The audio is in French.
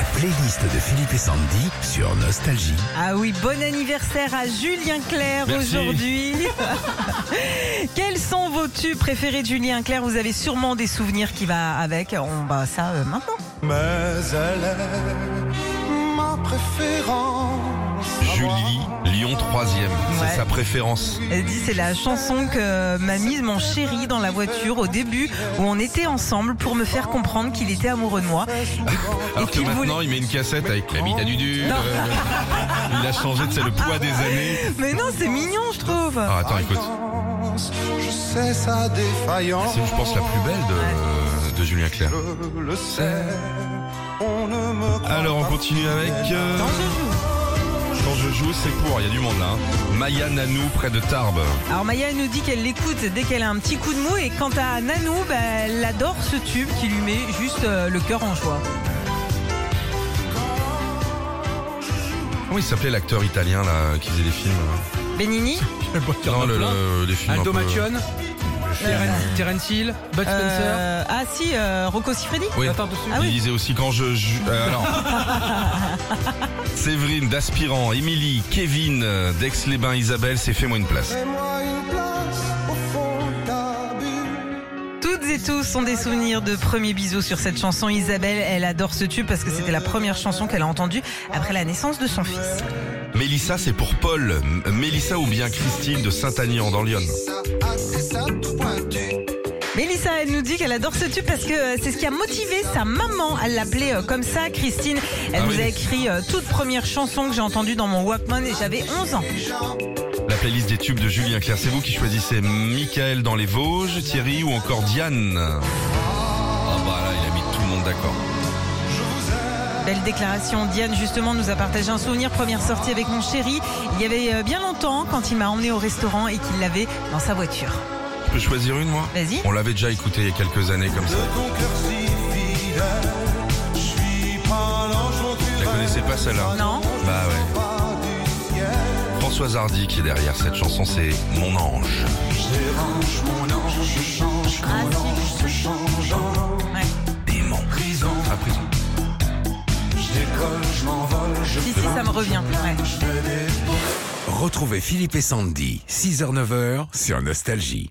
La playlist de Philippe et Sandy sur Nostalgie. Ah oui, bon anniversaire à Julien Clerc aujourd'hui. Quels sont vos tubes préférés de Julien Clerc? Vous avez sûrement des souvenirs qui va avec. On va ça euh, maintenant. Mais elle est ma préférence. Julie, Lyon 3ème. Ouais. C'est sa préférence. Elle dit c'est la chanson que m'a mise mon chéri dans la voiture au début où on était ensemble pour me faire comprendre qu'il était amoureux de moi. Alors que qu'il maintenant, voulait- il met une cassette avec la bite à Dudu. Non. euh, il a changé de c'est le poids des années. Mais non, c'est mignon, je trouve. Ah, attends, écoute. Je sais sa défaillance. C'est, je pense, la plus belle de, de Julien Clerc. Je le sais. On ne me croit Alors, on pas continue avec. euh, Quand je joue. Quand je joue, c'est pour. Il y a du monde là. hein. Maya Nanou, près de Tarbes. Alors Maya elle nous dit qu'elle l'écoute dès qu'elle a un petit coup de mou et quant à Nanou, bah, elle adore ce tube qui lui met juste euh, le cœur en joie. Comment il s'appelait l'acteur italien là qui faisait des films Benini Non, le, le- les films. un Aldo peu- Macione, Terence- Hill, Bud Spencer. Euh, Ah si, euh, Rocco Siffredi Oui. Attends, dessus. Ah Il disait aussi quand je. euh, alors. Séverine, d'Aspirant, Émilie, Kevin, d'Aix-les-Bains, Isabelle, c'est Fais-moi une place. Fais-moi une place au fond de ta bulle. Toutes et tous ont des souvenirs de premiers bisous sur cette chanson. Isabelle, elle adore ce tube parce que c'était la première chanson qu'elle a entendue après la naissance de son fils. Mélissa, c'est pour Paul. Mélissa ou bien Christine de Saint-Agnan dans Lyon. Mélissa, elle nous dit qu'elle adore ce tube parce que euh, c'est ce qui a motivé sa maman. Elle l'appelait euh, comme ça, Christine. Elle Ah nous oui. a écrit euh, toute première chanson que j'ai entendue dans mon Walkman et j'avais 11 ans. La playlist des tubes de Julien Clerc, c'est vous qui choisissez Michael dans les Vosges, Thierry ou encore Diane. Ah bah là, il a mis tout le monde d'accord. Belle déclaration. Diane, justement, nous a partagé un souvenir. Première sortie avec mon chéri. Il y avait euh, bien longtemps quand il m'a emmené au restaurant et qu'il l'avait dans sa voiture. Je peux choisir une moi? Vas-y. On l'avait déjà écouté il y a quelques années comme ça. Je Vous la connaissez pas celle-là Non Bah ouais. Françoise Hardy qui est derrière cette chanson, c'est Mon ange. Dérange mon ange, je Si, si, ça me revient. Ouais. Retrouvez Philippe et Sandy, 6h-9h sur Nostalgie.